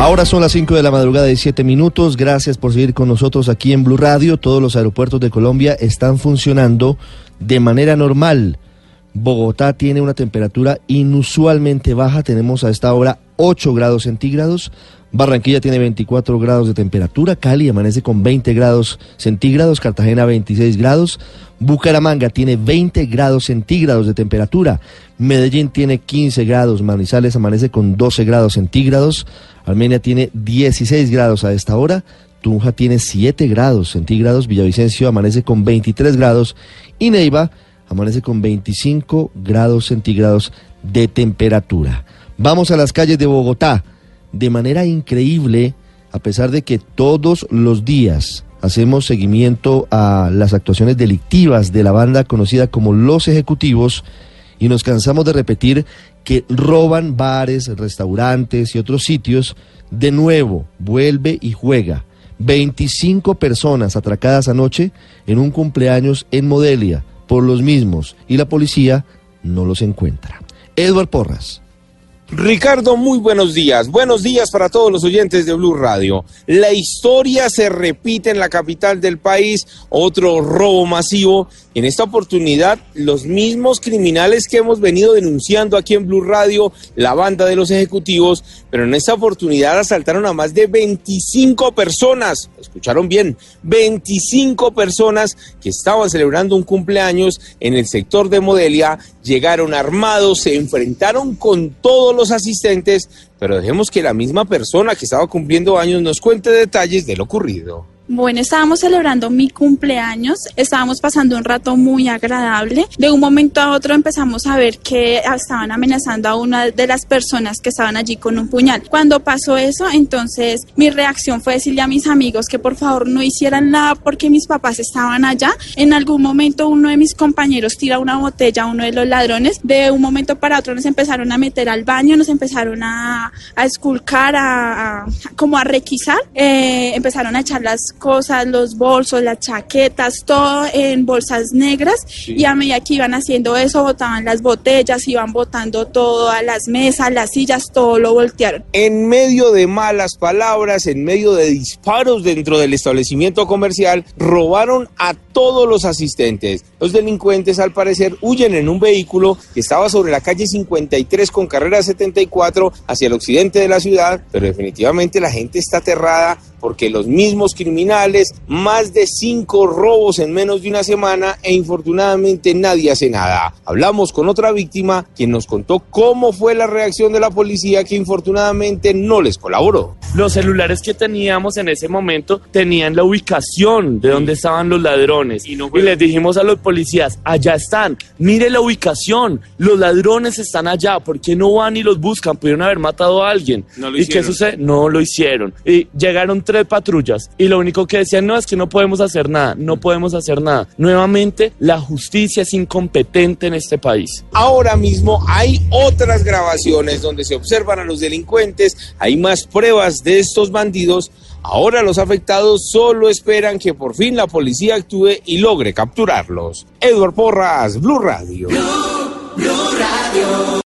Ahora son las 5 de la madrugada y 7 minutos. Gracias por seguir con nosotros aquí en Blue Radio. Todos los aeropuertos de Colombia están funcionando de manera normal. Bogotá tiene una temperatura inusualmente baja. Tenemos a esta hora 8 grados centígrados. Barranquilla tiene 24 grados de temperatura. Cali amanece con 20 grados centígrados. Cartagena 26 grados. Bucaramanga tiene 20 grados centígrados de temperatura. Medellín tiene 15 grados. Manizales amanece con 12 grados centígrados. Armenia tiene 16 grados a esta hora. Tunja tiene 7 grados centígrados. Villavicencio amanece con 23 grados. Y Neiva amanece con 25 grados centígrados de temperatura. Vamos a las calles de Bogotá. De manera increíble, a pesar de que todos los días hacemos seguimiento a las actuaciones delictivas de la banda conocida como Los Ejecutivos y nos cansamos de repetir que roban bares, restaurantes y otros sitios, de nuevo vuelve y juega. 25 personas atracadas anoche en un cumpleaños en Modelia por los mismos y la policía no los encuentra. Edward Porras. Ricardo, muy buenos días. Buenos días para todos los oyentes de Blue Radio. La historia se repite en la capital del país, otro robo masivo. En esta oportunidad, los mismos criminales que hemos venido denunciando aquí en Blue Radio, la banda de los ejecutivos, pero en esta oportunidad asaltaron a más de 25 personas. Escucharon bien, 25 personas que estaban celebrando un cumpleaños en el sector de Modelia, llegaron armados, se enfrentaron con todos los asistentes, pero dejemos que la misma persona que estaba cumpliendo años nos cuente detalles de lo ocurrido. Bueno, estábamos celebrando mi cumpleaños, estábamos pasando un rato muy agradable. De un momento a otro empezamos a ver que estaban amenazando a una de las personas que estaban allí con un puñal. Cuando pasó eso, entonces mi reacción fue decirle a mis amigos que por favor no hicieran nada porque mis papás estaban allá. En algún momento uno de mis compañeros tira una botella a uno de los ladrones. De un momento para otro nos empezaron a meter al baño, nos empezaron a, a esculcar, a, como a requisar. Eh, empezaron a echar las cosas, los bolsos, las chaquetas, todo en bolsas negras y a medida que iban haciendo eso botaban las botellas, iban botando todo a las mesas, las sillas, todo lo voltearon. En medio de malas palabras, en medio de disparos dentro del establecimiento comercial, robaron a todos los asistentes. Los delincuentes al parecer huyen en un vehículo que estaba sobre la calle 53 con carrera 74 hacia el occidente de la ciudad, pero definitivamente la gente está aterrada porque los mismos criminales, más de cinco robos en menos de una semana e infortunadamente nadie hace nada. Hablamos con otra víctima quien nos contó cómo fue la reacción de la policía que infortunadamente no les colaboró. Los celulares que teníamos en ese momento tenían la ubicación de donde estaban los ladrones y, no y les dijimos a los policías, allá están, mire la ubicación, los ladrones están allá, ¿por qué no van y los buscan? Pudieron haber matado a alguien. No lo ¿Y qué sucede? No lo hicieron. Y llegaron tres patrullas y lo único que decían no es que no podemos hacer nada, no podemos hacer nada. Nuevamente, la justicia es incompetente en este país. Ahora mismo hay otras grabaciones donde se observan a los delincuentes, hay más pruebas de estos bandidos. Ahora los afectados solo esperan que por fin la policía actúe y logre capturarlos. Edward Porras, Blue Radio. Blue, Blue Radio.